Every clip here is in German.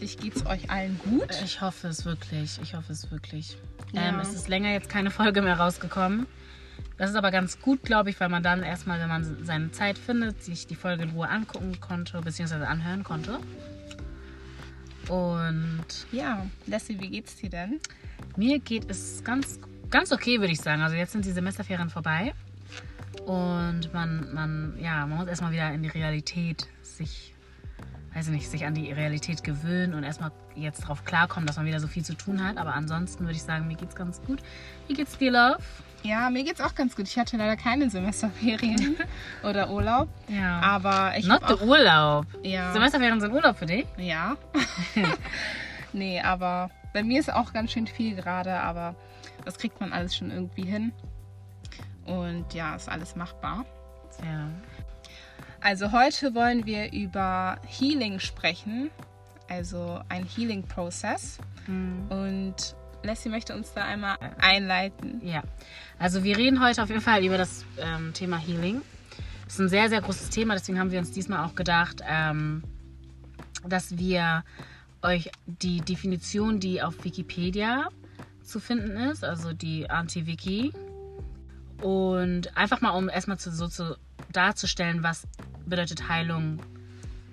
hoffentlich geht es euch allen gut. Ich hoffe es wirklich. Ich hoffe es wirklich. Ja. Ähm, es ist länger jetzt keine Folge mehr rausgekommen. Das ist aber ganz gut, glaube ich, weil man dann erstmal, wenn man seine Zeit findet, sich die Folge in Ruhe angucken konnte, beziehungsweise anhören konnte. Und Ja, Lassie, wie geht's dir denn? mir geht es ganz, ganz okay, würde ich sagen. Also jetzt sind die Semesterferien vorbei. Und man, man, ja, man muss erstmal wieder in die Realität sich, weiß ich nicht, sich an die Realität gewöhnen und erstmal jetzt darauf klarkommen, dass man wieder so viel zu tun hat. Aber ansonsten würde ich sagen, mir geht's ganz gut. Wie geht's dir, Love? Ja, mir geht's auch ganz gut. Ich hatte leider keine Semesterferien oder Urlaub. Ja. Aber ich Not auch, Urlaub. Ja. Semesterferien sind Urlaub für dich? Ja. nee, aber bei mir ist auch ganz schön viel gerade, aber das kriegt man alles schon irgendwie hin. Und ja, ist alles machbar. Ja. Also heute wollen wir über Healing sprechen, also ein Healing-Prozess. Hm. Und Lassie möchte uns da einmal einleiten. Ja, also wir reden heute auf jeden Fall über das ähm, Thema Healing. Das ist ein sehr, sehr großes Thema, deswegen haben wir uns diesmal auch gedacht, ähm, dass wir euch die Definition, die auf Wikipedia zu finden ist, also die Anti-Wiki, und einfach mal, um erstmal zu, so zu darzustellen, was bedeutet Heilung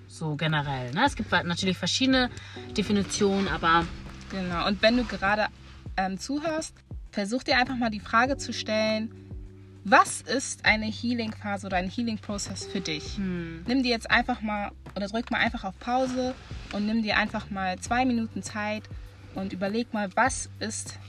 so generell. Ne? Es gibt natürlich verschiedene Definitionen, aber Genau. Und wenn du gerade ähm, zuhörst, versuch dir einfach mal die Frage zu stellen, was ist eine Healing-Phase oder ein Healing-Prozess für dich? hm, Nimm dir jetzt einfach mal oder drück mal einfach auf Pause und nimm dir einfach mal zwei Minuten Zeit und überleg mal, was ist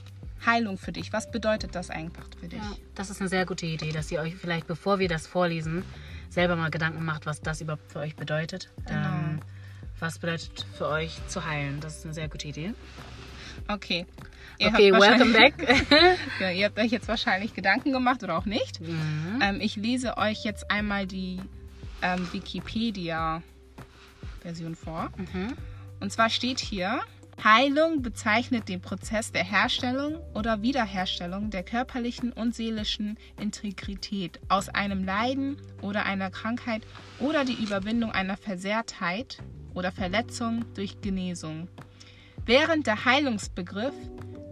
Heilung für dich? Was bedeutet das einfach für dich? Ja, das ist eine sehr gute Idee, dass ihr euch vielleicht, bevor wir das vorlesen, selber mal Gedanken macht, was das überhaupt für euch bedeutet. Genau. Ähm, was bedeutet für euch zu heilen? Das ist eine sehr gute Idee. Okay. Ihr Okay, welcome back. Ja, ihr habt euch jetzt wahrscheinlich Gedanken gemacht oder auch nicht. mhm. Ähm, ich lese euch jetzt einmal die ähm, Wikipedia-Version vor. Mhm. Und zwar steht hier, Heilung bezeichnet den Prozess der Herstellung oder Wiederherstellung der körperlichen und seelischen Integrität aus einem Leiden oder einer Krankheit oder die Überwindung einer Versehrtheit oder Verletzung durch Genesung. Während der Heilungsbegriff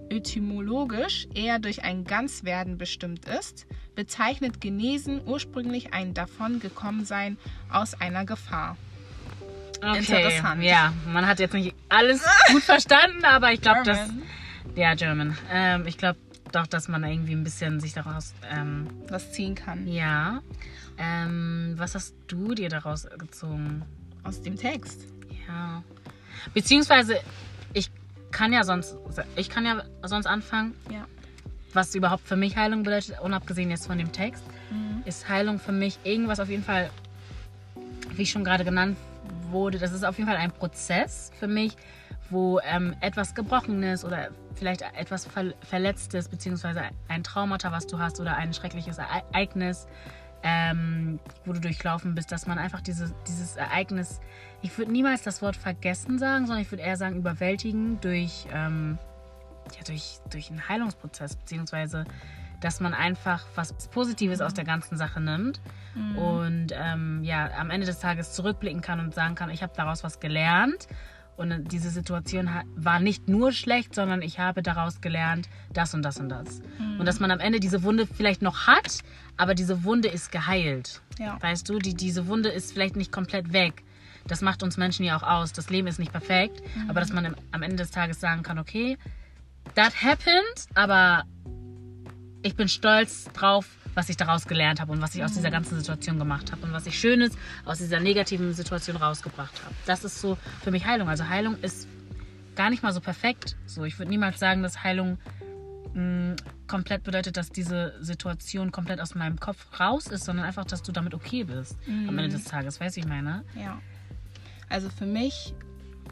etymologisch eher durch ein Ganzwerden bestimmt ist, bezeichnet Genesen ursprünglich ein Davongekommensein aus einer Gefahr. Okay. Interessant. Ja, man hat jetzt nicht alles gut verstanden, aber ich glaube, dass. German. Ja, German. Ähm, ich glaube doch, dass man irgendwie ein bisschen sich daraus. Ähm, was ziehen kann ja. Ähm, was hast du dir daraus gezogen? aus dem Text. Ja. Beziehungsweise, ich kann ja sonst, ich kann ja sonst anfangen, Ja. was überhaupt für mich Heilung bedeutet, unabgesehen jetzt von dem Text, ist Heilung für mich irgendwas auf jeden Fall, wie schon gerade genannt wurde, das ist auf jeden Fall ein Prozess für mich, wo ähm, etwas Gebrochenes oder vielleicht etwas Ver Verletztes, beziehungsweise ein Traumata, was du hast oder ein schreckliches Ereignis, ähm, wo du durchlaufen bist, dass man einfach diese, dieses Ereignis, ich würde niemals das Wort vergessen sagen, sondern ich würde eher sagen überwältigen durch, ähm, ja, durch, durch einen Heilungsprozess, beziehungsweise dass man einfach was Positives aus der ganzen Sache nimmt und ähm, ja, am Ende des Tages zurückblicken kann und sagen kann, ich habe daraus was gelernt und diese Situation war nicht nur schlecht, sondern ich habe daraus gelernt, das und das und das. Und dass man am Ende diese Wunde vielleicht noch hat, aber diese Wunde ist geheilt. Ja. Weißt du, die, diese Wunde ist vielleicht nicht komplett weg. Das macht uns Menschen ja auch aus. Das Leben ist nicht perfekt, aber dass man am Ende des Tages sagen kann, okay, that happened, aber ich bin stolz drauf, was ich daraus gelernt habe und was ich aus dieser ganzen Situation gemacht habe und was ich Schönes aus dieser negativen Situation rausgebracht habe. Das ist so für mich Heilung. Also Heilung ist gar nicht mal so perfekt. So, ich würde niemals sagen, dass Heilung mh, komplett bedeutet, dass diese Situation komplett aus meinem Kopf raus ist, sondern einfach, dass du damit okay bist am Ende des Tages. Weißt du, ich meine? Ja. Also für mich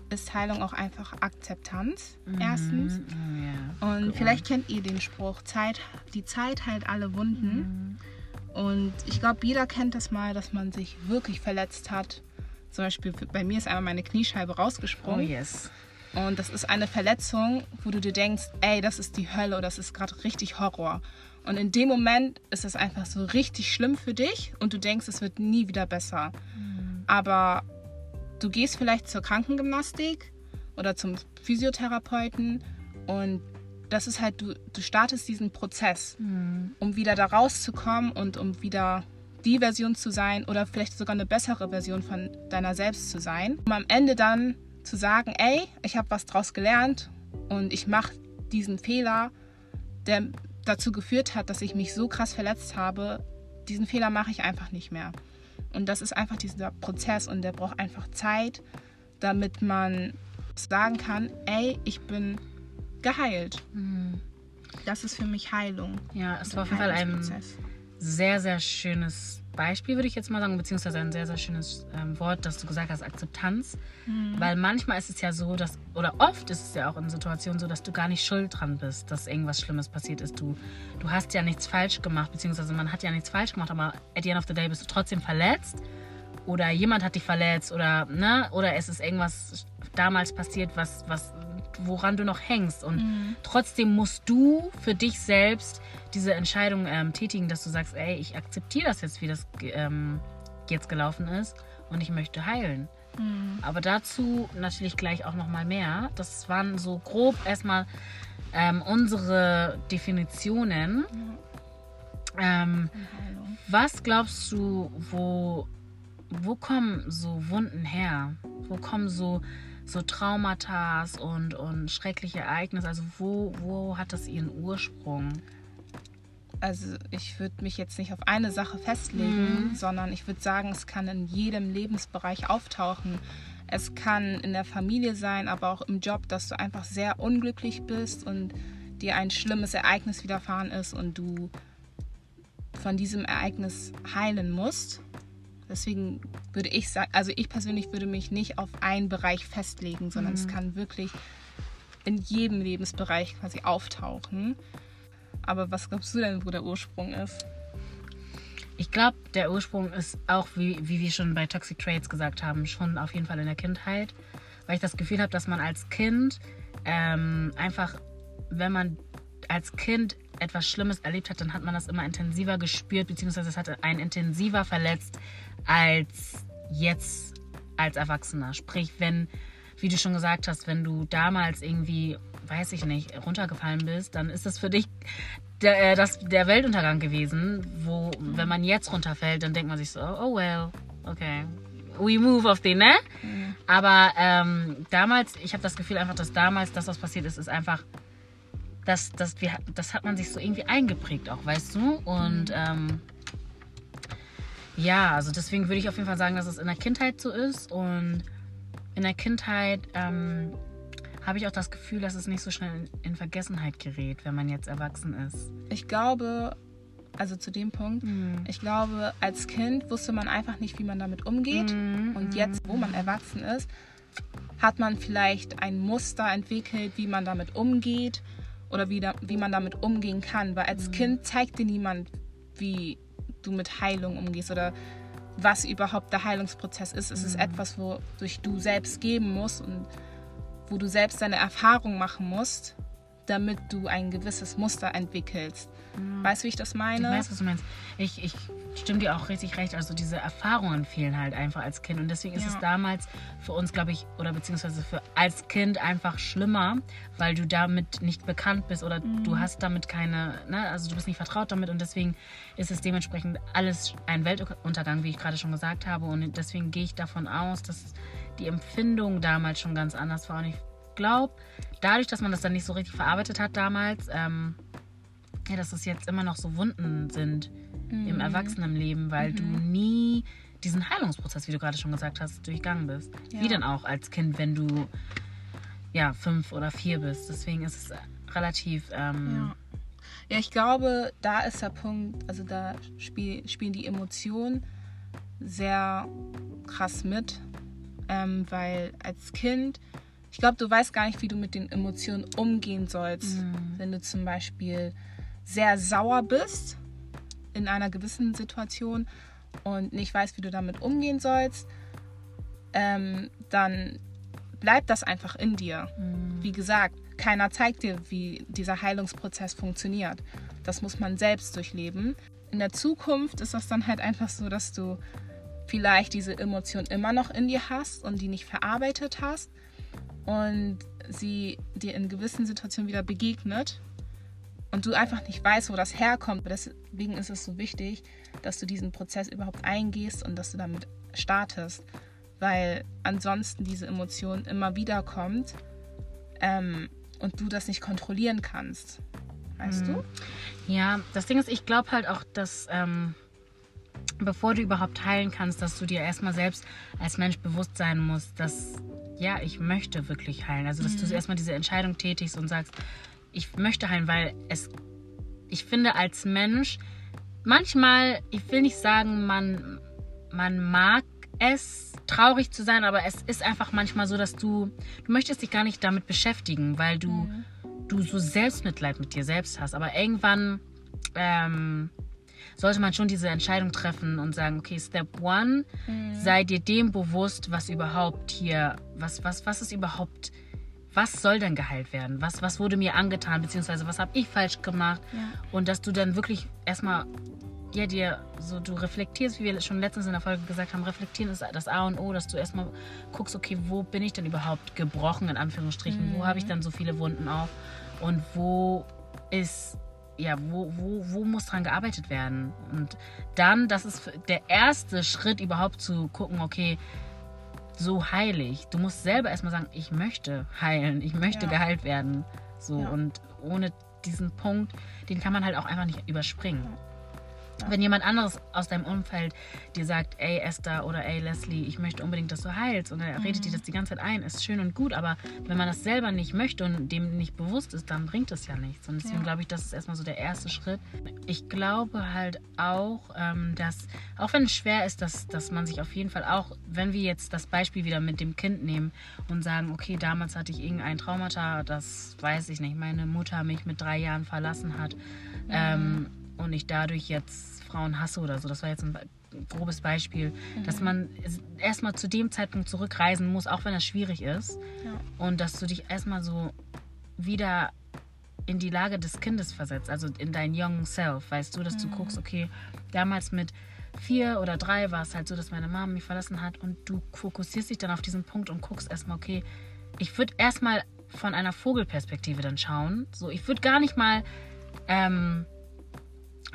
ist Heilung auch einfach Akzeptanz. Erstens. Mhm, ja. Und vielleicht kennt ihr den Spruch, Zeit, die Zeit heilt alle Wunden. Und ich glaube, jeder kennt das mal, dass man sich wirklich verletzt hat. Zum Beispiel bei mir ist einmal meine Kniescheibe Oh rausgesprungen. yes. Und das ist eine Verletzung, wo du dir denkst, ey, das ist die Hölle, das ist gerade richtig Horror. Und in dem Moment ist es einfach so richtig schlimm für dich und du denkst, es wird nie wieder besser. Aber du gehst vielleicht zur Krankengymnastik oder zum Physiotherapeuten und das ist halt, du, du startest diesen Prozess, Mhm. um wieder da rauszukommen und um wieder die Version zu sein oder vielleicht sogar eine bessere Version von deiner selbst zu sein. Um am Ende dann zu sagen, ey, ich habe was draus gelernt und ich mache diesen Fehler, der dazu geführt hat, dass ich mich so krass verletzt habe, diesen Fehler mache ich einfach nicht mehr. Und das ist einfach dieser Prozess und der braucht einfach Zeit, damit man sagen kann, ey, ich bin geheilt. Mhm. Das ist für mich Heilung. Ja, es war auf jeden Fall ein sehr, sehr schönes Beispiel, würde ich jetzt mal sagen, beziehungsweise ein sehr, sehr schönes ähm, Wort, das du gesagt hast, Akzeptanz. Weil manchmal ist es ja so, dass, oder oft ist es ja auch in Situationen so, dass du gar nicht schuld dran bist, dass irgendwas Schlimmes passiert ist. Du, du hast ja nichts falsch gemacht, beziehungsweise man hat ja nichts falsch gemacht, aber at the end of the day bist du trotzdem verletzt. Oder jemand hat dich verletzt oder, ne, oder es ist irgendwas damals passiert, was, was, woran du noch hängst. Und trotzdem musst du für dich selbst diese Entscheidung ähm, tätigen, dass du sagst, ey, ich akzeptiere das jetzt, wie das ähm, jetzt gelaufen ist und ich möchte heilen. Aber dazu natürlich gleich auch noch mal mehr. Das waren so grob erstmal ähm, unsere Definitionen. Ähm, Heilung. was glaubst du, wo, wo kommen so Wunden her? Wo kommen so, so Traumata und, und schreckliche Ereignisse? Also wo, wo hat das ihren Ursprung? Also ich würde mich jetzt nicht auf eine Sache festlegen, Mhm. sondern ich würde sagen, es kann in jedem Lebensbereich auftauchen. Es kann in der Familie sein, aber auch im Job, dass du einfach sehr unglücklich bist und dir ein schlimmes Ereignis widerfahren ist und du von diesem Ereignis heilen musst. Deswegen würde ich sagen, also ich persönlich würde mich nicht auf einen Bereich festlegen, sondern es kann wirklich in jedem Lebensbereich quasi auftauchen. Aber was glaubst du denn, wo der Ursprung ist? Ich glaube, der Ursprung ist auch, wie, wie wir schon bei Toxic Traits gesagt haben, schon auf jeden Fall in der Kindheit. Weil ich das Gefühl habe, dass man als Kind ähm, einfach, wenn man als Kind etwas Schlimmes erlebt hat, dann hat man das immer intensiver gespürt, beziehungsweise es hat einen intensiver verletzt als jetzt als Erwachsener. Sprich, wenn, wie du schon gesagt hast, wenn du damals irgendwie, weiß ich nicht, runtergefallen bist, dann ist das für dich der, äh, das, der Weltuntergang gewesen, wo, wenn man jetzt runterfällt, dann denkt man sich so, oh well, okay, we move auf den, ne? Aber ähm, damals, ich habe das Gefühl einfach, dass damals das, was passiert ist, ist einfach, das, das, wir, das hat man sich so irgendwie eingeprägt auch, weißt du? Und ähm, ja, also deswegen würde ich auf jeden Fall sagen, dass es in der Kindheit so ist und in der Kindheit ähm, habe ich auch das Gefühl, dass es nicht so schnell in, in Vergessenheit gerät, wenn man jetzt erwachsen ist. Ich glaube, also zu dem Punkt, ich glaube, als Kind wusste man einfach nicht, wie man damit umgeht. Mhm, Und jetzt, wo man erwachsen ist, hat man vielleicht ein Muster entwickelt, wie man damit umgeht oder wie, da, wie man damit umgehen kann. Weil Mhm. als Kind zeigt dir niemand, wie du mit Heilung umgehst oder was überhaupt der Heilungsprozess ist. Es Mhm. ist etwas, wodurch du selbst geben musst und wo du selbst deine Erfahrung machen musst, damit du ein gewisses Muster entwickelst. Weißt du, wie ich das Mhm. Ich meine? weiß, was du meinst. Ich, ich stimme dir auch richtig recht. Also diese Erfahrungen fehlen halt einfach als Kind. Und deswegen ist Ja. es damals für uns, glaube ich, oder beziehungsweise für als Kind einfach schlimmer, weil du damit nicht bekannt bist oder Mhm. du hast damit keine, ne, also du bist nicht vertraut damit und deswegen ist es dementsprechend alles ein Weltuntergang, wie ich gerade schon gesagt habe. Und deswegen gehe ich davon aus, dass die Empfindung damals schon ganz anders war. Und ich glaube, dadurch, dass man das dann nicht so richtig verarbeitet hat damals, ähm, ja, dass es jetzt immer noch so Wunden sind im Erwachsenenleben, weil du nie diesen Heilungsprozess, wie du gerade schon gesagt hast, durchgangen bist. Ja. Wie denn auch als Kind, wenn du ja fünf oder vier bist. Deswegen ist es relativ ähm, Ja. ja, ich glaube, da ist der Punkt, also da spiel, spielen die Emotionen sehr krass mit, ähm, weil als Kind, ich glaube, du weißt gar nicht, wie du mit den Emotionen umgehen sollst. Wenn du zum Beispiel sehr sauer bist in einer gewissen Situation und nicht weißt, wie du damit umgehen sollst, ähm, dann bleibt das einfach in dir. Wie gesagt, keiner zeigt dir, wie dieser Heilungsprozess funktioniert. Das muss man selbst durchleben. In der Zukunft ist das dann halt einfach so, dass du vielleicht diese Emotion immer noch in dir hast und die nicht verarbeitet hast. Und sie dir in gewissen Situationen wieder begegnet und du einfach nicht weißt, wo das herkommt. Deswegen ist es so wichtig, dass du diesen Prozess überhaupt eingehst und dass du damit startest, weil ansonsten diese Emotion immer wieder kommt ähm, und du das nicht kontrollieren kannst. Weißt mhm. du? Ja, das Ding ist, ich glaube halt auch, dass ähm, bevor du überhaupt heilen kannst, dass du dir erstmal selbst als Mensch bewusst sein musst, dass ja, ich möchte wirklich heilen. Also, dass mhm. du erstmal diese Entscheidung tätigst und sagst, ich möchte heilen, weil es, ich finde als Mensch, manchmal, ich will nicht sagen, man, man mag es, traurig zu sein, aber es ist einfach manchmal so, dass du, du möchtest dich gar nicht damit beschäftigen, weil du, mhm. du so Selbstmitleid mit dir selbst hast. Aber irgendwann ähm, sollte man schon diese Entscheidung treffen und sagen, okay, Step One, mhm. sei dir dem bewusst, was überhaupt hier, was, was, was ist überhaupt, was soll denn geheilt werden? Was, was wurde mir angetan, beziehungsweise was habe ich falsch gemacht? Ja. Und dass du dann wirklich erstmal ja, dir so, du reflektierst, wie wir schon letztens in der Folge gesagt haben, reflektieren ist das A und O, dass du erstmal guckst, okay, wo bin ich denn überhaupt gebrochen, in Anführungsstrichen? Mhm. Wo habe ich dann so viele Wunden auf? Und wo ist ja, wo, wo, wo muss dran gearbeitet werden? Und dann, das ist der erste Schritt überhaupt zu gucken, okay, so heilig. Du musst selber erstmal sagen, ich möchte heilen, ich möchte ja. geheilt werden. So ja. und ohne diesen Punkt, den kann man halt auch einfach nicht überspringen. Ja. Wenn jemand anderes aus deinem Umfeld dir sagt, ey Esther oder ey Leslie, ich möchte unbedingt, dass du heilst und er mhm. redet dir das die ganze Zeit ein, ist schön und gut, aber wenn man das selber nicht möchte und dem nicht bewusst ist, dann bringt es ja nichts. Und deswegen ja. glaube ich, das ist erstmal so der erste Schritt. Ich glaube halt auch, ähm, dass, auch wenn es schwer ist, dass, dass man sich auf jeden Fall auch, wenn wir jetzt das Beispiel wieder mit dem Kind nehmen und sagen, okay, damals hatte ich irgendein Traumata, das weiß ich nicht, meine Mutter mich mit drei Jahren verlassen hat. Mhm. Ähm, und ich dadurch jetzt Frauen hasse oder so. Das war jetzt ein grobes Beispiel, mhm. dass man erstmal zu dem Zeitpunkt zurückreisen muss, auch wenn das schwierig ist. Ja. Und dass du dich erstmal so wieder in die Lage des Kindes versetzt, also in dein young self, weißt du, dass mhm. du guckst, okay, damals mit vier oder drei war es halt so, dass meine Mama mich verlassen hat und du fokussierst dich dann auf diesen Punkt und guckst erstmal, okay, ich würde erstmal von einer Vogelperspektive dann schauen. So, ich würde gar nicht mal ähm,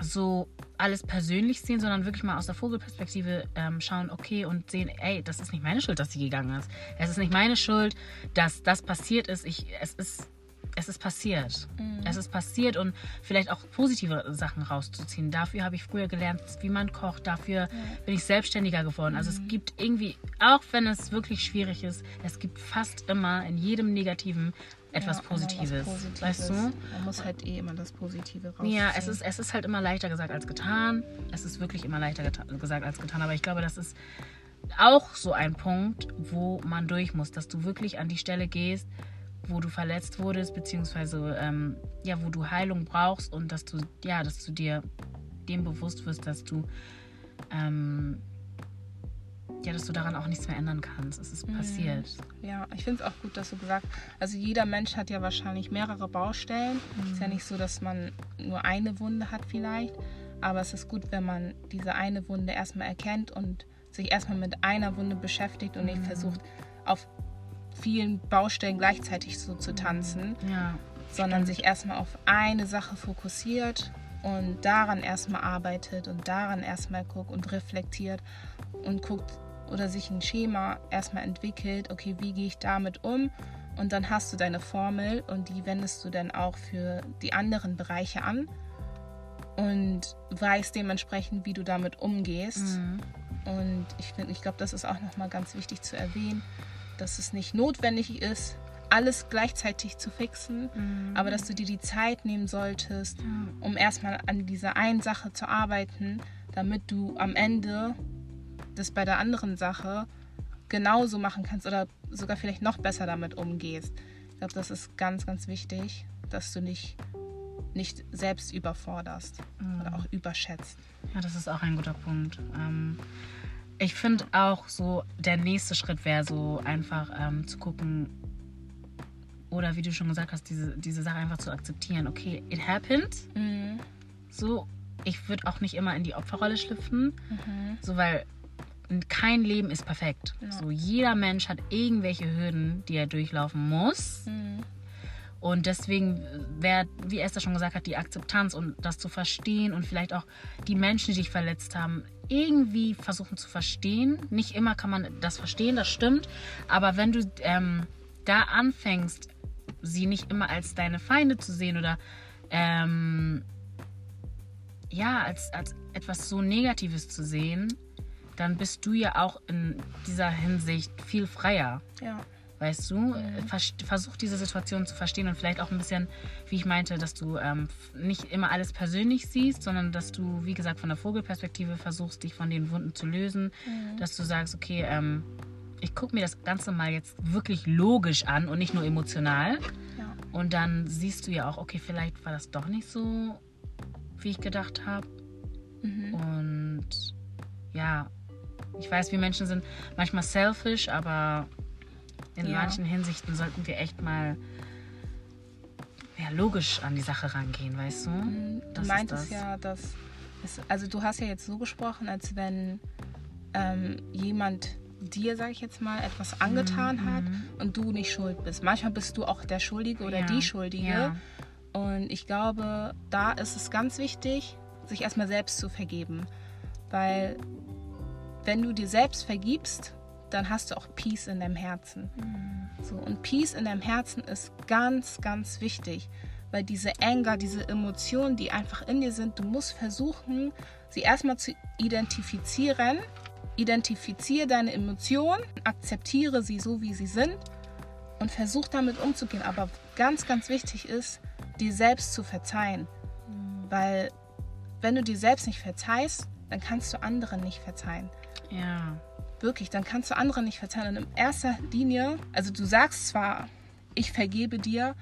so alles persönlich sehen, sondern wirklich mal aus der Vogelperspektive ähm, schauen, okay, und sehen, ey, das ist nicht meine Schuld, dass sie gegangen ist. Es ist nicht meine Schuld, dass das passiert ist. Ich, es ist es ist passiert. Mhm. Es ist passiert und vielleicht auch positive Sachen rauszuziehen. Dafür habe ich früher gelernt, wie man kocht. Dafür mhm. bin ich selbstständiger geworden. Also es mhm. gibt irgendwie, auch wenn es wirklich schwierig ist, es gibt fast immer in jedem Negativen etwas ja, Positives, Positives, Weißt du? Man muss halt eh immer das Positive rausziehen. Ja, es ist, es ist halt immer leichter gesagt als getan. Es ist wirklich immer leichter gesagt als getan. Aber ich glaube, das ist auch so ein Punkt, wo man durch muss, dass du wirklich an die Stelle gehst, wo du verletzt wurdest, beziehungsweise ähm, ja, wo du Heilung brauchst und dass du, ja, dass du dir dem bewusst wirst, dass du ähm, ja, dass du daran auch nichts mehr ändern kannst. Es ist mhm. passiert. Ja, ich finde es auch gut, dass du gesagt hast, also jeder Mensch hat ja wahrscheinlich mehrere Baustellen. Es mhm. ist ja nicht so, dass man nur eine Wunde hat vielleicht, aber es ist gut, wenn man diese eine Wunde erstmal erkennt und sich erstmal mit einer Wunde beschäftigt und nicht mhm. versucht, auf vielen Baustellen gleichzeitig so zu tanzen, ja, sondern sich erstmal auf eine Sache fokussiert und daran erstmal arbeitet und daran erstmal guckt und reflektiert und guckt, oder sich ein Schema erstmal entwickelt, okay, wie gehe ich damit um? Und dann hast du deine Formel und die wendest du dann auch für die anderen Bereiche an und weißt dementsprechend, wie du damit umgehst. Mhm. Und ich finde, ich glaube, das ist auch nochmal ganz wichtig zu erwähnen, dass es nicht notwendig ist, alles gleichzeitig zu fixen, mhm. aber dass du dir die Zeit nehmen solltest, mhm. um erstmal an dieser einen Sache zu arbeiten, damit du am Ende das bei der anderen Sache genauso machen kannst oder sogar vielleicht noch besser damit umgehst. Ich glaube, das ist ganz, ganz wichtig, dass du nicht, nicht selbst überforderst mhm. oder auch überschätzt. Ja, das ist auch ein guter Punkt. Ähm, ich finde auch so, der nächste Schritt wäre so einfach ähm, zu gucken, oder wie du schon gesagt hast, diese, diese Sache einfach zu akzeptieren. Okay, it happened. Mhm. So, ich würde auch nicht immer in die Opferrolle schlüpfen. Mhm. So, weil kein Leben ist perfekt. Ja. So, jeder Mensch hat irgendwelche Hürden, die er durchlaufen muss. Mhm. Und deswegen wäre, wie Esther schon gesagt hat, die Akzeptanz und das zu verstehen und vielleicht auch die Menschen, die dich verletzt haben, irgendwie versuchen zu verstehen. Nicht immer kann man das verstehen, das stimmt. Aber wenn du ähm, da anfängst, sie nicht immer als deine Feinde zu sehen oder ähm, ja, als, als etwas so Negatives zu sehen, dann bist du ja auch in dieser Hinsicht viel freier. Ja. Weißt du, Vers versuch diese Situation zu verstehen und vielleicht auch ein bisschen, wie ich meinte, dass du ähm, nicht immer alles persönlich siehst, sondern dass du, wie gesagt, von der Vogelperspektive versuchst, dich von den Wunden zu lösen. Dass du sagst, okay, ähm, ich gucke mir das Ganze mal jetzt wirklich logisch an und nicht nur emotional. Ja. Und dann siehst du ja auch, okay, vielleicht war das doch nicht so, wie ich gedacht habe. Mhm. Und ja, ich weiß, wir Menschen sind manchmal selfish, aber in Ja. manchen Hinsichten sollten wir echt mal ja, logisch an die Sache rangehen, weißt du? Mhm. Du Das ist meintest das. ja, dass es, also du hast ja jetzt so gesprochen, als wenn ähm, jemand dir, sag ich jetzt mal, etwas angetan hat und du nicht schuld bist. Manchmal bist du auch der Schuldige oder Ja, die Schuldige. ja. Und ich glaube, da ist es ganz wichtig, sich erstmal selbst zu vergeben. Weil wenn du dir selbst vergibst, dann hast du auch Peace in deinem Herzen. So, und Peace in deinem Herzen ist ganz, ganz wichtig. Weil diese Anger, diese Emotionen, die einfach in dir sind, du musst versuchen, sie erstmal zu identifizieren. Identifiziere deine Emotionen, akzeptiere sie so, wie sie sind und versuch damit umzugehen. Aber ganz, ganz wichtig ist, dir selbst zu verzeihen. Weil wenn du dir selbst nicht verzeihst, dann kannst du anderen nicht verzeihen. Ja. Wirklich, dann kannst du anderen nicht verzeihen. Und in erster Linie, also du sagst zwar, ich vergebe dir,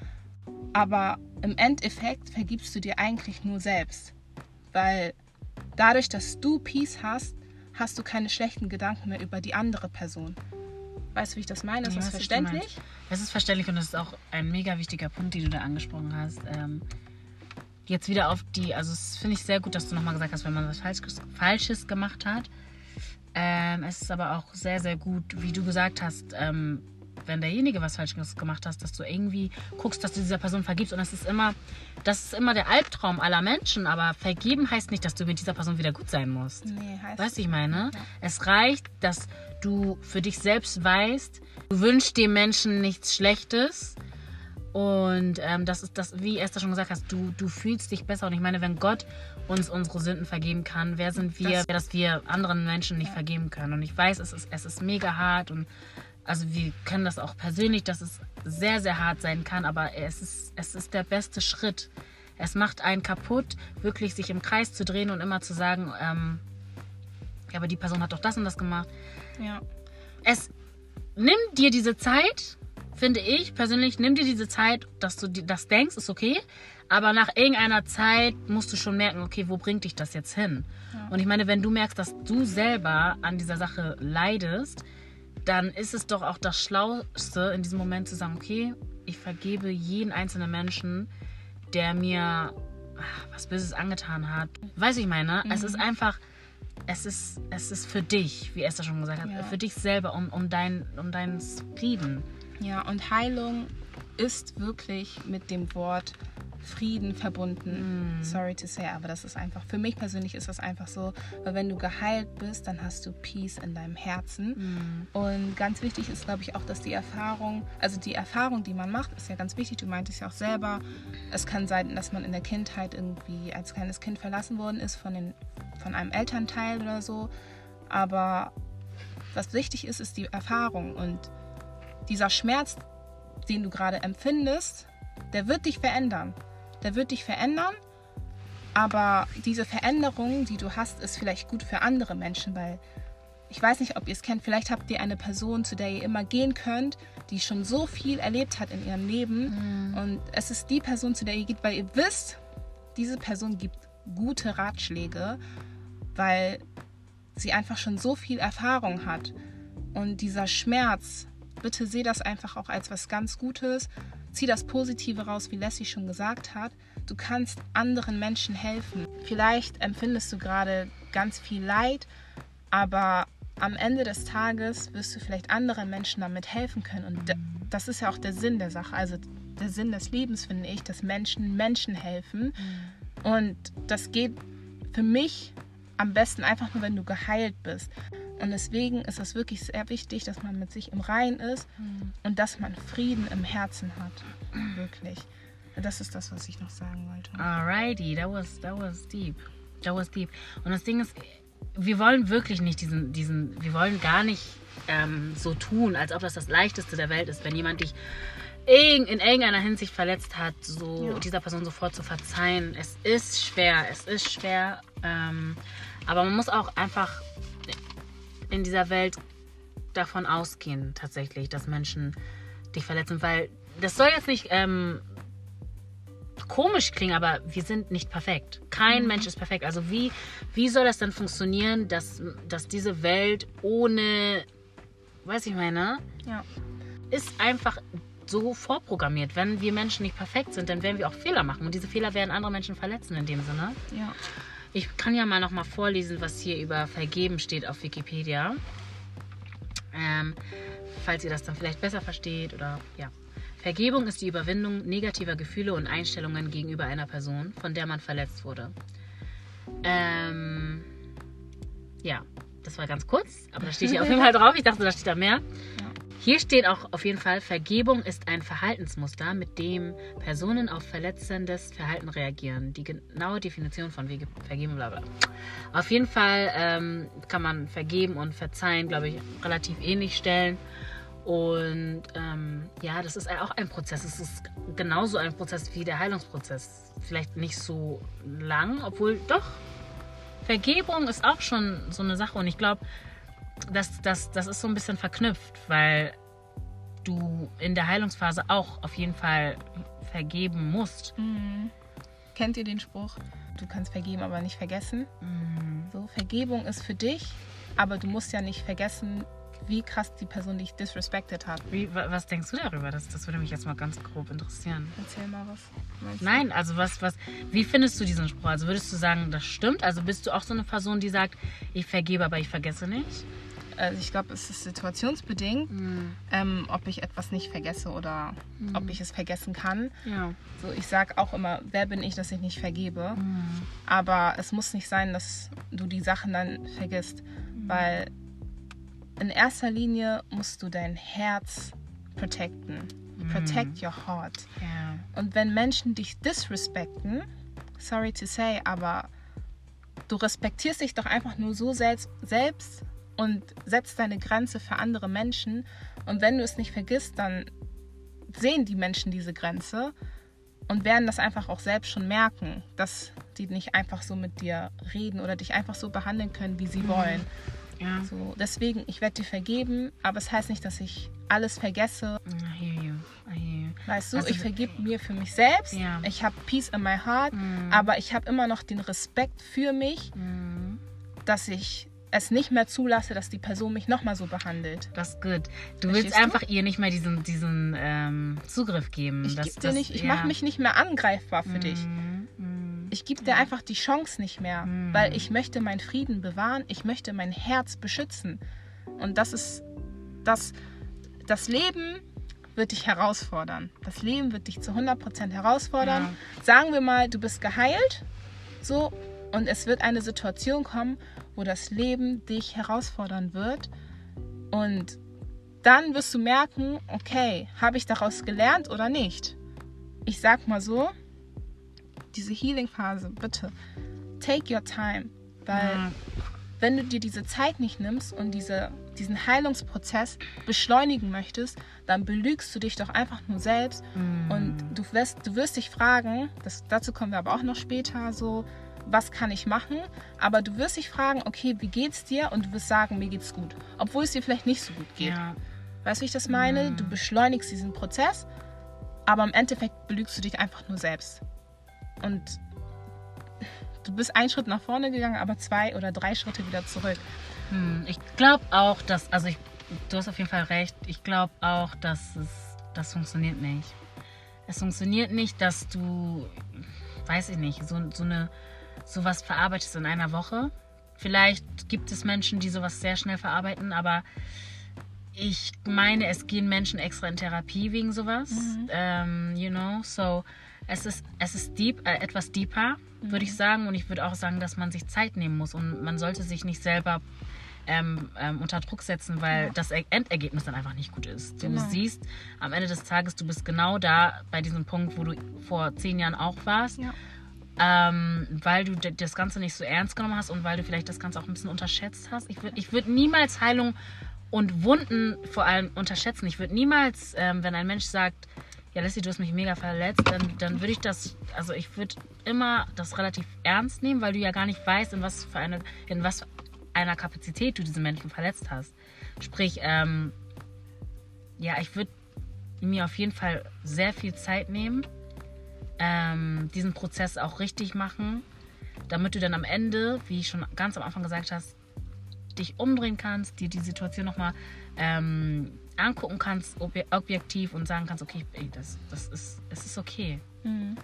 aber im Endeffekt vergibst du dir eigentlich nur selbst. Weil dadurch, dass du Peace hast, hast du keine schlechten Gedanken mehr über die andere Person. Weißt du, wie ich das meine? Ist Ja, das verständlich? Das ist verständlich und das ist auch ein mega wichtiger Punkt, den du da angesprochen hast. Ähm, jetzt wieder auf die, also das finde ich sehr gut, dass du nochmal gesagt hast, wenn man was Falsches, Falsches gemacht hat. Ähm, es ist aber auch sehr, sehr gut, wie du gesagt hast, ähm, wenn derjenige was Falsches gemacht hast, dass du irgendwie guckst, dass du dieser Person vergibst. Und das ist immer, das ist immer der Albtraum aller Menschen. Aber vergeben heißt nicht, dass du mit dieser Person wieder gut sein musst. Nee, heißt Weißt du, ich meine? Ja. Es reicht, dass du für dich selbst weißt, du wünschst dem Menschen nichts Schlechtes. Und ähm, das ist das, wie Esther schon gesagt hast, du, du fühlst dich besser. Und ich meine, wenn Gott uns unsere Sünden vergeben kann, wer sind wir, Das- dass wir anderen Menschen nicht Ja. vergeben können? Und ich weiß, es ist, es ist mega hart und also wir können das auch persönlich, dass es sehr, sehr hart sein kann, aber es ist, es ist der beste Schritt. Es macht einen kaputt, wirklich sich im Kreis zu drehen und immer zu sagen, ähm, ja, aber die Person hat doch das und das gemacht. Ja. Es nimmt dir diese Zeit, finde ich persönlich, nimm dir diese Zeit, dass du das denkst, ist okay. Aber nach irgendeiner Zeit musst du schon merken, okay, wo bringt dich das jetzt hin? Und ich meine, wenn du merkst, dass du selber an dieser Sache leidest, dann ist es doch auch das Schlauste in diesem Moment zu sagen, okay, ich vergebe jeden einzelnen Menschen, der mir ah, was Böses angetan hat. Weiß ich meine? Es ist einfach, es ist, es ist für dich, wie Esther schon gesagt hat, Ja. für dich selber, um, um, dein, um deinen Frieden. Ja, und Heilung ist wirklich mit dem Wort Frieden verbunden. Sorry to say, aber das ist einfach, für mich persönlich ist das einfach so, weil wenn du geheilt bist, dann hast du Peace in deinem Herzen. Und ganz wichtig ist, glaube ich, auch, dass die Erfahrung, also die Erfahrung, die man macht, ist ja ganz wichtig. Du meintest ja auch selber, es kann sein, dass man in der Kindheit irgendwie als kleines Kind verlassen worden ist von, den, von einem Elternteil oder so. Aber was wichtig ist, ist die Erfahrung und dieser Schmerz, den du gerade empfindest, der wird dich verändern. Der wird dich verändern, aber diese Veränderung, die du hast, ist vielleicht gut für andere Menschen, weil ich weiß nicht, ob ihr es kennt, vielleicht habt ihr eine Person, zu der ihr immer gehen könnt, die schon so viel erlebt hat in ihrem Leben und es ist die Person, zu der ihr geht, weil ihr wisst, diese Person gibt gute Ratschläge, weil sie einfach schon so viel Erfahrung hat. Und dieser Schmerz, bitte seh das einfach auch als was ganz Gutes. Zieh das Positive raus, wie Leslie schon gesagt hat. Du kannst anderen Menschen helfen. Vielleicht empfindest du gerade ganz viel Leid, aber am Ende des Tages wirst du vielleicht anderen Menschen damit helfen können. Und das ist ja auch der Sinn der Sache. Also der Sinn des Lebens, finde ich, dass Menschen Menschen helfen. Mhm. Und das geht für mich am besten einfach nur, wenn du geheilt bist. Und deswegen ist es wirklich sehr wichtig, dass man mit sich im Rein ist mhm. und dass man Frieden im Herzen hat. Wirklich. Das ist das, was ich noch sagen wollte. Alrighty, that was, that was deep. That was deep. Und das Ding ist, wir wollen wirklich nicht diesen, diesen, wir wollen gar nicht ähm, so tun, als ob das das Leichteste der Welt ist, wenn jemand dich in irgendeiner Hinsicht verletzt hat, so ja. dieser Person sofort zu verzeihen. Es ist schwer, es ist schwer. Ähm, aber man muss auch einfach in dieser Welt davon ausgehen, tatsächlich, dass Menschen dich verletzen, weil das soll jetzt nicht ähm, komisch klingen, aber wir sind nicht perfekt. Kein mhm. Mensch ist perfekt. Also wie, wie soll das dann funktionieren, dass, dass diese Welt ohne, weiß ich meine, ja. ist einfach so vorprogrammiert. Wenn wir Menschen nicht perfekt sind, dann werden wir auch Fehler machen. Und diese Fehler werden andere Menschen verletzen in dem Sinne. Ja. Ich kann ja mal noch mal vorlesen, was hier über Vergeben steht auf Wikipedia. Ähm, falls ihr das dann vielleicht besser versteht oder ja. Vergebung ist die Überwindung negativer Gefühle und Einstellungen gegenüber einer Person, von der man verletzt wurde. Ähm, ja, das war ganz kurz, aber da steht hier auf jeden Fall drauf. Ich dachte, da steht da mehr. Hier steht auch auf jeden Fall, Vergebung ist ein Verhaltensmuster, mit dem Personen auf verletzendes Verhalten reagieren. Die genaue Definition von Vergeben, bla bla. Auf jeden Fall ähm, kann man vergeben und verzeihen, glaube ich, relativ ähnlich stellen. Und ähm, ja, das ist auch ein Prozess. Es ist genauso ein Prozess wie der Heilungsprozess. Vielleicht nicht so lang, obwohl doch. Vergebung ist auch schon so eine Sache. Und ich glaube, das, das, das ist so ein bisschen verknüpft, weil du in der Heilungsphase auch auf jeden Fall vergeben musst. Mhm. Kennt ihr den Spruch? Du kannst vergeben, aber nicht vergessen. Mhm. So, Vergebung ist für dich, aber du musst ja nicht vergessen, wie krass die Person dich disrespected hat. Wie, was denkst du darüber? Das, das würde mich jetzt mal ganz grob interessieren. Erzähl mal was. Nein, also was, was, wie findest du diesen Spruch? Also würdest du sagen, das stimmt? Also bist du auch so eine Person, die sagt, ich vergebe, aber ich vergesse nicht? Also ich glaube, es ist situationsbedingt, mhm. ähm, ob ich etwas nicht vergesse oder mhm. ob ich es vergessen kann. Ja. So, ich sage auch immer, wer bin ich, dass ich nicht vergebe? Mhm. Aber es muss nicht sein, dass du die Sachen dann vergisst, mhm. weil in erster Linie musst du dein Herz protecten. Protect mhm. your heart. Yeah. Und wenn Menschen dich disrespekten, sorry to say, aber du respektierst dich doch einfach nur so selbst, selbst und setzt deine Grenze für andere Menschen. Und wenn du es nicht vergisst, dann sehen die Menschen diese Grenze und werden das einfach auch selbst schon merken, dass die nicht einfach so mit dir reden oder dich einfach so behandeln können, wie sie mhm. wollen. Ja. So, deswegen, ich werde dir vergeben, aber es das heißt nicht, dass ich alles vergesse. I hear you. I hear you. Weißt du, also, ich vergib mir für mich selbst. Ja. Ich habe Peace in my heart, mm. aber ich habe immer noch den Respekt für mich, mm. dass ich es nicht mehr zulasse, dass die Person mich nochmal so behandelt. Das ist gut. Du willst einfach ihr nicht mehr diesen, diesen ähm, Zugriff geben. Ich, das, dir nicht, ich ja. mache mich nicht mehr angreifbar für mm, dich. Mm, ich gebe dir mm. einfach die Chance nicht mehr, mm. weil ich möchte meinen Frieden bewahren, ich möchte mein Herz beschützen. Und das ist das, das Leben wird dich herausfordern. Das Leben wird dich zu 100% herausfordern. Ja. Sagen wir mal, du bist geheilt, so, und es wird eine Situation kommen, wo das Leben dich herausfordern wird. Und dann wirst du merken, okay, habe ich daraus gelernt oder nicht? Ich sag mal so, diese Healing-Phase, bitte, take your time. Weil ja. wenn du dir diese Zeit nicht nimmst und diese, diesen Heilungsprozess beschleunigen möchtest, dann belügst du dich doch einfach nur selbst. Mm. Und du wirst, du wirst dich fragen, das, dazu kommen wir aber auch noch später, so, was kann ich machen, aber du wirst dich fragen, okay, wie geht's dir? Und du wirst sagen, mir geht's gut, obwohl es dir vielleicht nicht so gut geht. Ja. Weißt du, wie ich das meine? Mhm. Du beschleunigst diesen Prozess, aber im Endeffekt belügst du dich einfach nur selbst. Und du bist einen Schritt nach vorne gegangen, aber zwei oder drei Schritte wieder zurück. Hm, ich glaube auch, dass, also ich, du hast auf jeden Fall recht, ich glaube auch, dass es, das funktioniert nicht. Es funktioniert nicht, dass du, weiß ich nicht, so, so eine sowas verarbeitest in einer Woche. Vielleicht gibt es Menschen, die sowas sehr schnell verarbeiten, aber ich meine, es gehen Menschen extra in Therapie wegen sowas. Mhm. Ähm, you know, so es ist, es ist deep, äh, etwas deeper, mhm. würde ich sagen. Und ich würde auch sagen, dass man sich Zeit nehmen muss und man sollte sich nicht selber ähm, ähm, unter Druck setzen, weil ja. das Endergebnis dann einfach nicht gut ist. Du genau. siehst am Ende des Tages, du bist genau da bei diesem Punkt, wo du vor zehn Jahren auch warst. Ja. Ähm, weil du das Ganze nicht so ernst genommen hast und weil du vielleicht das Ganze auch ein bisschen unterschätzt hast. Ich würde ich würd niemals Heilung und Wunden vor allem unterschätzen. Ich würde niemals, ähm, wenn ein Mensch sagt, ja Leslie, du hast mich mega verletzt, dann, dann würde ich das, also ich würde immer das relativ ernst nehmen, weil du ja gar nicht weißt, in was für eine, in was einer Kapazität du diese Menschen verletzt hast. Sprich, ähm, ja, ich würde mir auf jeden Fall sehr viel Zeit nehmen, ähm, diesen Prozess auch richtig machen, damit du dann am Ende, wie ich schon ganz am Anfang gesagt hast, dich umdrehen kannst, dir die Situation nochmal ähm, angucken kannst, ob objektiv und sagen kannst, okay, ey, das, das ist, es ist okay. Mhm.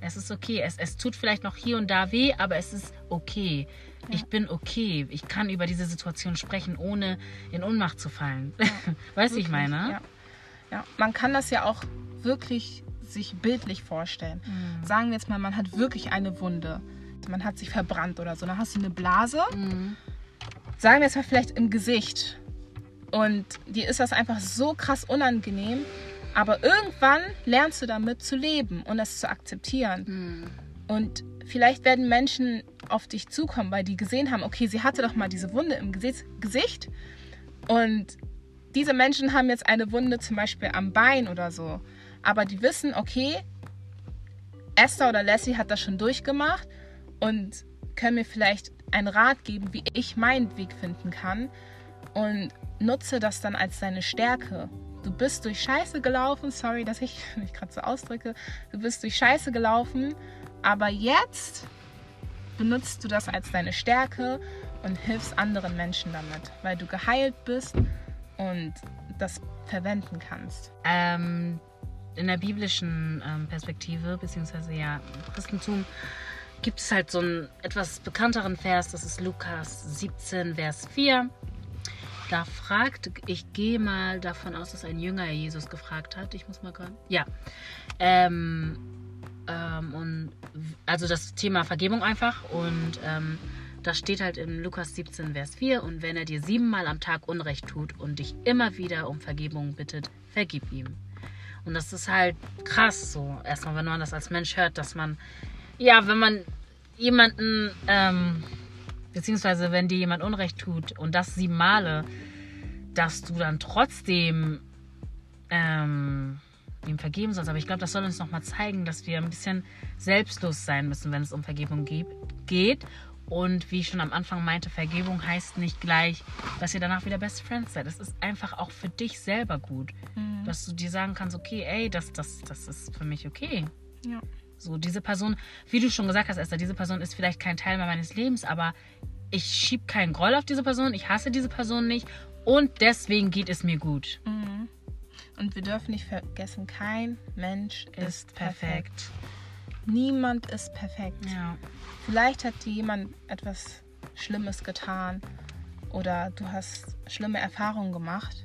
Es ist okay. Es, es tut vielleicht noch hier und da weh, aber es ist okay. Ja. Ich bin okay. Ich kann über diese Situation sprechen, ohne in Ohnmacht zu fallen. Ja. weißt du, ich meine? Ja. ja. Man kann das ja auch wirklich sich bildlich vorstellen. Mhm. Sagen wir jetzt mal, man hat wirklich eine Wunde. Man hat sich verbrannt oder so. Dann hast du eine Blase. Mhm sagen wir es mal vielleicht im Gesicht. Und dir ist das einfach so krass unangenehm. Aber irgendwann lernst du damit zu leben und es zu akzeptieren. Mhm. Und vielleicht werden Menschen auf dich zukommen, weil die gesehen haben, okay, sie hatte doch mal diese Wunde im Gesicht. Und diese Menschen haben jetzt eine Wunde zum Beispiel am Bein oder so. Aber die wissen, okay, Esther oder Leslie hat das schon durchgemacht und können mir vielleicht einen Rat geben, wie ich meinen Weg finden kann und nutze das dann als deine Stärke. Du bist durch Scheiße gelaufen, sorry, dass ich mich gerade so ausdrücke, du bist durch Scheiße gelaufen, aber jetzt benutzt du das als deine Stärke und hilfst anderen Menschen damit, weil du geheilt bist und das verwenden kannst. Ähm, in der biblischen ähm, Perspektive, beziehungsweise ja im Christentum, gibt es halt so einen etwas bekannteren Vers, das ist Lukas 17, Vers 4. Da fragt, ich gehe mal davon aus, dass ein Jünger Jesus gefragt hat. Ich muss mal gerade. Ja. Ähm, ähm, und also das Thema Vergebung einfach. Und ähm, das steht halt in Lukas 17, Vers 4. Und wenn er dir siebenmal am Tag Unrecht tut und dich immer wieder um Vergebung bittet, vergib ihm. Und das ist halt krass so. Erstmal, wenn man das als Mensch hört, dass man ja, wenn man jemanden, ähm, beziehungsweise wenn dir jemand Unrecht tut und das sieben Male, dass du dann trotzdem ähm, ihm vergeben sollst. Aber ich glaube, das soll uns nochmal zeigen, dass wir ein bisschen selbstlos sein müssen, wenn es um Vergebung geht. Und wie ich schon am Anfang meinte, Vergebung heißt nicht gleich, dass ihr danach wieder Best Friends seid. Es ist einfach auch für dich selber gut, mhm. dass du dir sagen kannst, okay, ey, das, das, das ist für mich okay. Ja. So, diese Person, wie du schon gesagt hast, Esther, diese Person ist vielleicht kein Teil mehr meines Lebens, aber ich schiebe keinen Groll auf diese Person, ich hasse diese Person nicht und deswegen geht es mir gut. Mhm. Und wir dürfen nicht vergessen, kein Mensch ist, ist perfekt. perfekt. Niemand ist perfekt. Ja. Vielleicht hat dir jemand etwas Schlimmes getan oder du hast schlimme Erfahrungen gemacht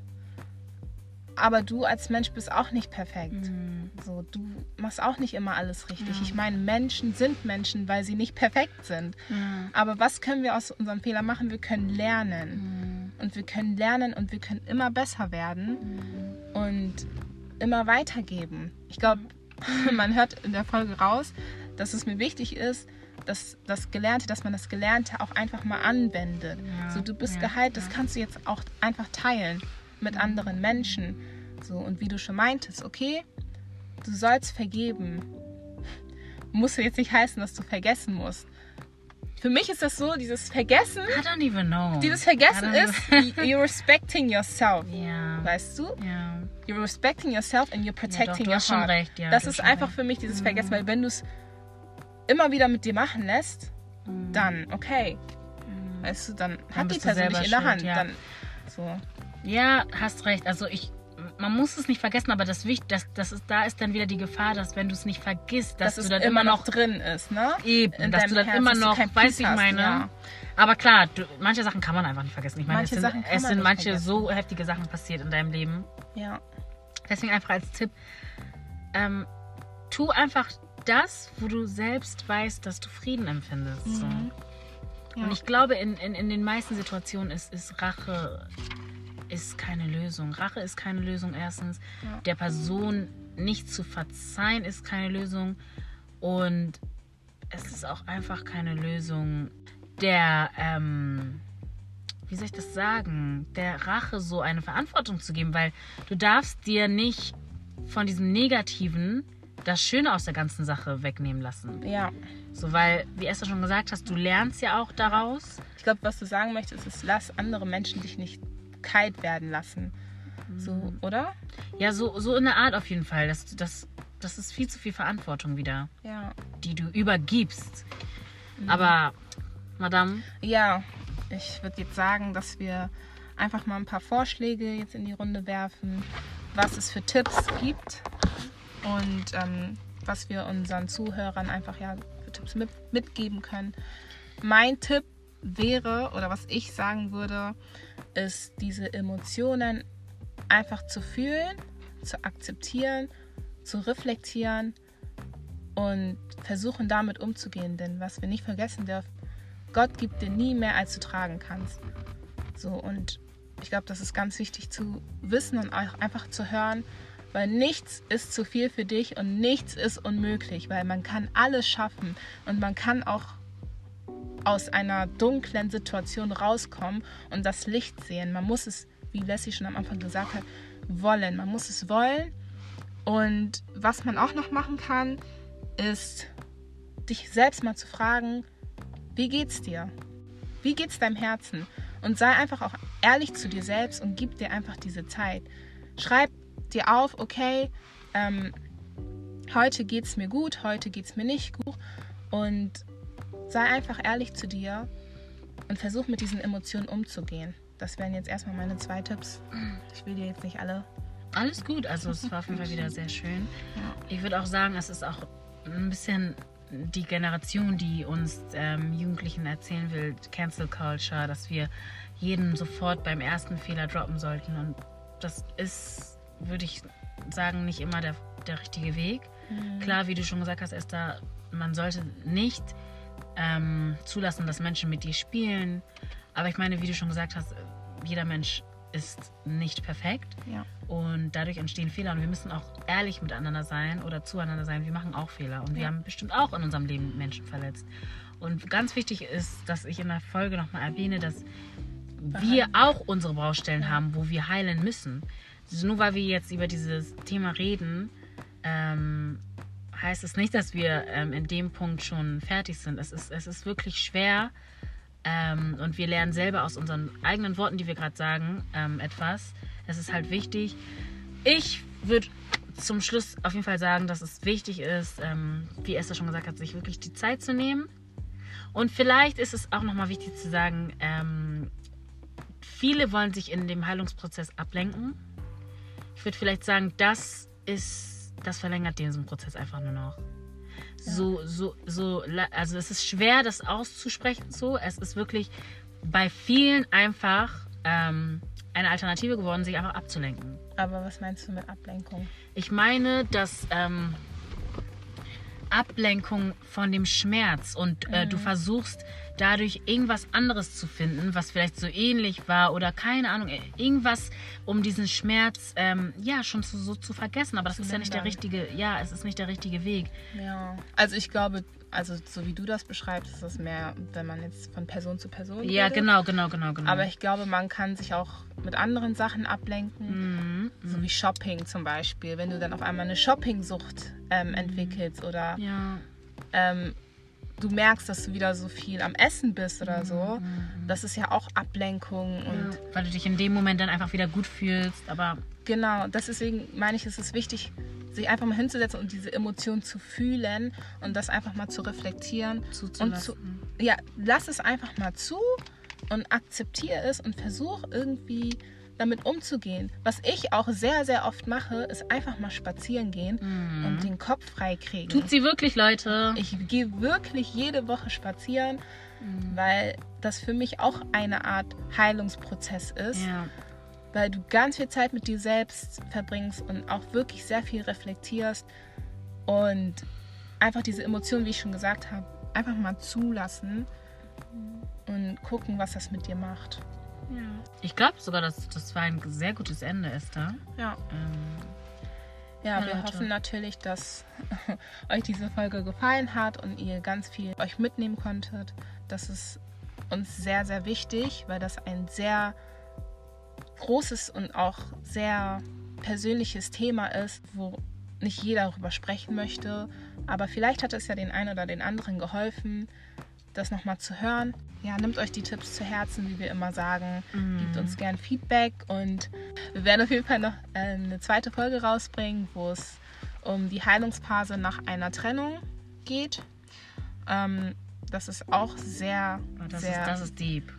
aber du als Mensch bist auch nicht perfekt. Mhm. So, du machst auch nicht immer alles richtig. Ja. Ich meine, Menschen sind Menschen, weil sie nicht perfekt sind. Ja. Aber was können wir aus unserem Fehler machen? Wir können lernen. Mhm. Und wir können lernen und wir können immer besser werden mhm. und immer weitergeben. Ich glaube, man hört in der Folge raus, dass es mir wichtig ist, dass das Gelernte, dass man das Gelernte auch einfach mal anwendet. Ja. So, du bist geheilt, das kannst du jetzt auch einfach teilen mit anderen Menschen. So, und wie du schon meintest, okay, du sollst vergeben. Muss jetzt nicht heißen, dass du vergessen musst. Für mich ist das so, dieses Vergessen. I don't even know. Dieses Vergessen ist, you're respecting yourself. Ja. Weißt du? Ja. You're respecting yourself and you're protecting ja, doch, your heart. Recht, ja, das ist einfach recht. für mich dieses mhm. Vergessen, weil wenn du es immer wieder mit dir machen lässt, mhm. dann okay. Mhm. Weißt du, dann, dann hat die Person dich in der Hand. Ja. Dann, so. Ja, hast recht. Also ich, man muss es nicht vergessen, aber das Wichtig, das, das ist, da ist dann wieder die Gefahr, dass wenn du es nicht vergisst, dass, dass du dann immer noch drin ist, ne? Eben, In dass du dann Herz, immer noch, weiß ich meine. Ja. Aber klar, du, manche Sachen kann man einfach nicht vergessen. Ich meine, Manche es sind, es sind manche vergessen. so heftige Sachen passiert in deinem Leben. Ja. Deswegen einfach als Tipp, ähm, tu einfach das, wo du selbst weißt, dass du Frieden empfindest. So. Mhm. Ja. Und ich glaube, in, in, in den meisten Situationen ist, ist Rache ist keine Lösung. Rache ist keine Lösung erstens. Ja. Der Person nicht zu verzeihen ist keine Lösung. Und es ist auch einfach keine Lösung, der, ähm, wie soll ich das sagen, der Rache so eine Verantwortung zu geben, weil du darfst dir nicht von diesem Negativen das Schöne aus der ganzen Sache wegnehmen lassen. ja. So, weil, wie Esther schon gesagt hast, du lernst ja auch daraus. Ich glaube, was du sagen möchtest, ist, lass andere Menschen dich nicht kalt werden lassen. So, oder? Ja, so, so in der Art auf jeden Fall. Das, das, das ist viel zu viel Verantwortung wieder, Ja. die du übergibst. Aber, Madame, Ja, ich würde jetzt sagen, dass wir einfach mal ein paar Vorschläge jetzt in die Runde werfen, was es für Tipps gibt und ähm, was wir unseren Zuhörern einfach ja für Tipps mit, mitgeben können. Mein Tipp wäre, oder was ich sagen würde, ist diese Emotionen einfach zu fühlen, zu akzeptieren, zu reflektieren und versuchen damit umzugehen. Denn was wir nicht vergessen dürfen, Gott gibt dir nie mehr, als du tragen kannst. So, und ich glaube, das ist ganz wichtig zu wissen und auch einfach zu hören, weil nichts ist zu viel für dich und nichts ist unmöglich, weil man kann alles schaffen und man kann auch aus einer dunklen Situation rauskommen und das Licht sehen. Man muss es, wie Leslie schon am Anfang gesagt hat, wollen. Man muss es wollen. Und was man auch noch machen kann, ist dich selbst mal zu fragen, wie geht's dir? Wie geht's deinem Herzen? Und sei einfach auch ehrlich zu dir selbst und gib dir einfach diese Zeit. Schreib dir auf, okay, ähm, heute geht's mir gut, heute geht's mir nicht gut. Und sei einfach ehrlich zu dir und versuch mit diesen Emotionen umzugehen. Das wären jetzt erstmal meine zwei Tipps. Ich will dir jetzt nicht alle. alles gut. Also, es war auf jeden Fall wieder sehr schön. Ich würde auch sagen, es ist auch ein bisschen die Generation, die uns ähm, Jugendlichen erzählen will, Cancel Culture, dass wir jeden sofort beim ersten Fehler droppen sollten. Und das ist, würde ich sagen, nicht immer der, der richtige Weg. Klar, wie du schon gesagt hast, Esther, man sollte nicht ähm, zulassen, dass Menschen mit dir spielen. Aber ich meine, wie du schon gesagt hast, jeder Mensch ist nicht perfekt. Ja. Und dadurch entstehen Fehler und wir müssen auch ehrlich miteinander sein oder zueinander sein. Wir machen auch Fehler und wir Ja. haben bestimmt auch in unserem Leben Menschen verletzt. Und ganz wichtig ist, dass ich in der Folge nochmal erwähne, dass wir auch unsere Baustellen haben, wo wir heilen müssen. Nur weil wir jetzt über dieses Thema reden, ähm, heißt es nicht, dass wir ähm, in dem Punkt schon fertig sind. Es ist, es ist wirklich schwer ähm, und wir lernen selber aus unseren eigenen Worten, die wir gerade sagen, ähm, etwas. Es ist halt wichtig. Ich würde zum Schluss auf jeden Fall sagen, dass es wichtig ist, ähm, wie Esther schon gesagt hat, sich wirklich die Zeit zu nehmen. Und vielleicht ist es auch nochmal wichtig zu sagen, ähm, viele wollen sich in dem Heilungsprozess ablenken. Ich würde vielleicht sagen, das ist, das verlängert diesen Prozess einfach nur noch. So, so, so, la- also es ist schwer, das auszusprechen so. Es ist wirklich bei vielen einfach ähm, eine Alternative geworden, sich einfach abzulenken. Aber was meinst du mit Ablenkung? Ich meine, dass ähm, Ablenkung von dem Schmerz und äh, du versuchst dadurch irgendwas anderes zu finden, was vielleicht so ähnlich war oder keine Ahnung, äh, irgendwas, um diesen Schmerz ähm, ja schon zu, so zu vergessen. Aber das Zu ist ja nicht der richtige, ja, es ist nicht der richtige Weg. Ja. Also ich glaube, also so wie du das beschreibst, ist das mehr, wenn man jetzt von Person zu Person Ja, redet. genau, genau, genau, genau. Aber ich glaube, man kann sich auch mit anderen Sachen ablenken, Mhm, so wie Shopping zum Beispiel. Wenn du dann auf einmal eine Shoppingsucht ähm, entwickelst oder ja, ähm, du merkst, dass du wieder so viel am Essen bist oder so, das ist ja auch Ablenkung und weil du dich in dem Moment dann einfach wieder gut fühlst, aber Genau, das deswegen meine ich, es ist wichtig, sich einfach mal hinzusetzen und diese Emotion zu fühlen und das einfach mal zu reflektieren. Und zuzulassen. zu, ja, lass es einfach mal zu und akzeptiere es und versuch irgendwie damit umzugehen. Was ich auch sehr, sehr oft mache, ist einfach mal spazieren gehen und den Kopf frei kriegen. Tut sie wirklich, Leute? Ich gehe wirklich jede Woche spazieren, weil das für mich auch eine Art Heilungsprozess ist, Ja. weil du ganz viel Zeit mit dir selbst verbringst und auch wirklich sehr viel reflektierst und einfach diese Emotionen, wie ich schon gesagt habe, einfach mal zulassen und gucken, was das mit dir macht. Ich glaube sogar, dass das war ein sehr gutes Ende, Esther. Ja. Ähm, Ja, Ja, wir Leute. hoffen natürlich, dass euch diese Folge gefallen hat und ihr ganz viel euch mitnehmen konntet. Das ist uns sehr, sehr wichtig, weil das ein sehr großes und auch sehr persönliches Thema ist, wo nicht jeder darüber sprechen möchte. Aber vielleicht hat es ja den einen oder den anderen geholfen, das nochmal zu hören. Ja, nehmt euch die Tipps zu Herzen, wie wir immer sagen. Gebt uns gern Feedback und wir werden auf jeden Fall noch äh, eine zweite Folge rausbringen, wo es um die Heilungsphase nach einer Trennung geht. Ähm, das ist auch sehr, oh, das, sehr, ist, das ist deep.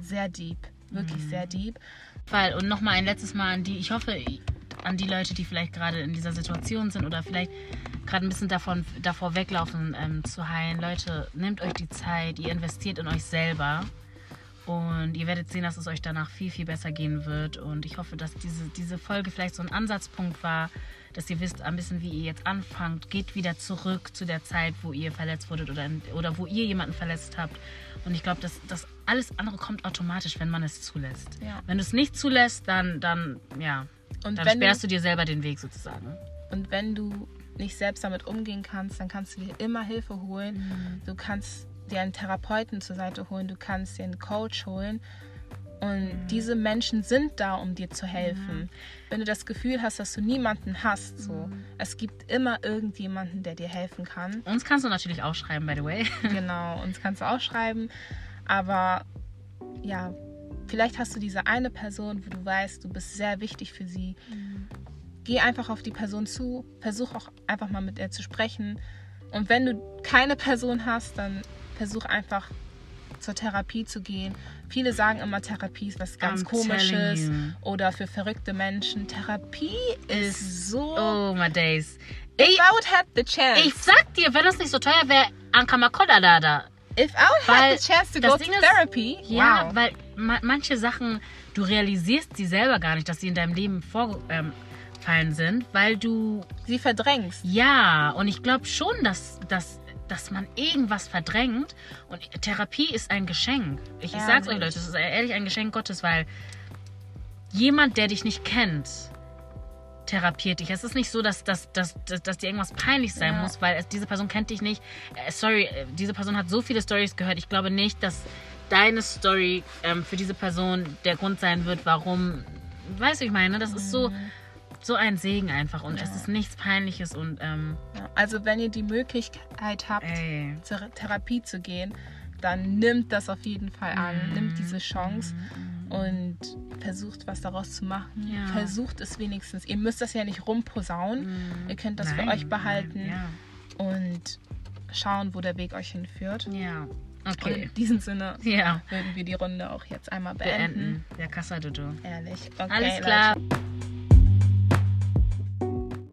sehr deep. Wirklich sehr deep. Weil, und nochmal ein letztes Mal an die, ich hoffe, an die Leute, die vielleicht gerade in dieser Situation sind oder vielleicht gerade ein bisschen davon, davor weglaufen ähm, zu heilen. Leute, nehmt euch die Zeit, ihr investiert in euch selber und ihr werdet sehen, dass es euch danach viel, viel besser gehen wird. Und ich hoffe, dass diese, diese Folge vielleicht so ein Ansatzpunkt war, dass ihr wisst ein bisschen, wie ihr jetzt anfangt. Geht wieder zurück zu der Zeit, wo ihr verletzt wurdet oder, oder wo ihr jemanden verletzt habt. Und ich glaube, dass das alles andere kommt automatisch, wenn man es zulässt. Ja. Wenn du es nicht zulässt, dann, dann, ja, Und dann wenn du- sperrst du dir selber den Weg sozusagen. Und wenn du nicht selbst damit umgehen kannst, dann kannst du dir immer Hilfe holen. Du kannst dir einen Therapeuten zur Seite holen, du kannst dir einen Coach holen. Und diese Menschen sind da, um dir zu helfen. Wenn du das Gefühl hast, dass du niemanden hast, so, es gibt immer irgendjemanden, der dir helfen kann. Uns kannst du natürlich auch schreiben, by the way. Genau, uns kannst du auch schreiben. Aber ja, vielleicht hast du diese eine Person, wo du weißt, du bist sehr wichtig für sie. Geh einfach auf die Person zu, versuch auch einfach mal mit ihr zu sprechen. Und wenn du keine Person hast, dann versuch einfach zur Therapie zu gehen. Viele sagen immer, Therapie ist was ganz I'm Komisches oder für verrückte Menschen. Therapie ist so. Oh, my days. If I would have the chance, Ich sag dir, wenn das nicht so teuer wäre, Ankamakoda da da. if I would Weil have the chance to go Ding to ist- therapy, Ja, wow. weil ma manche Sachen, du realisierst sie selber gar nicht, dass sie in deinem Leben vorgefallen ähm, sind, weil du, sie verdrängst. ja, und ich glaube schon, dass, dass, dass man irgendwas verdrängt. Und Therapie ist ein Geschenk. Ich, ich Ja, sag's euch. Leute, es ist ehrlich ein Geschenk Gottes, weil jemand, der dich nicht kennt, therapiert dich. Es ist nicht so, dass, dass, dass, dass, dass dir irgendwas peinlich sein Ja. muss, weil es, diese Person kennt dich nicht. Äh, sorry, äh, diese Person hat so viele Stories gehört. Ich glaube nicht, dass deine Story ähm, für diese Person der Grund sein wird, warum. Weißt du, ich meine, das ist so, so ein Segen einfach und es ist nichts Peinliches und ähm, Ja, also wenn ihr die Möglichkeit habt, ey. zur Therapie zu gehen, dann nimmt das auf jeden Fall an. Mhm. Nimmt diese Chance und versucht, was daraus zu machen. Ja. Versucht es wenigstens. Ihr müsst das ja nicht rumposaunen. Ihr könnt das für Nein, euch behalten nein, und schauen, wo der Weg euch hinführt. Ja. ja. Und Okay. in diesem Sinne Ja. würden wir die Runde auch jetzt einmal beenden. Beenden. Ja, Kassa Dodo. Ehrlich. Okay, Alles klar. Leute.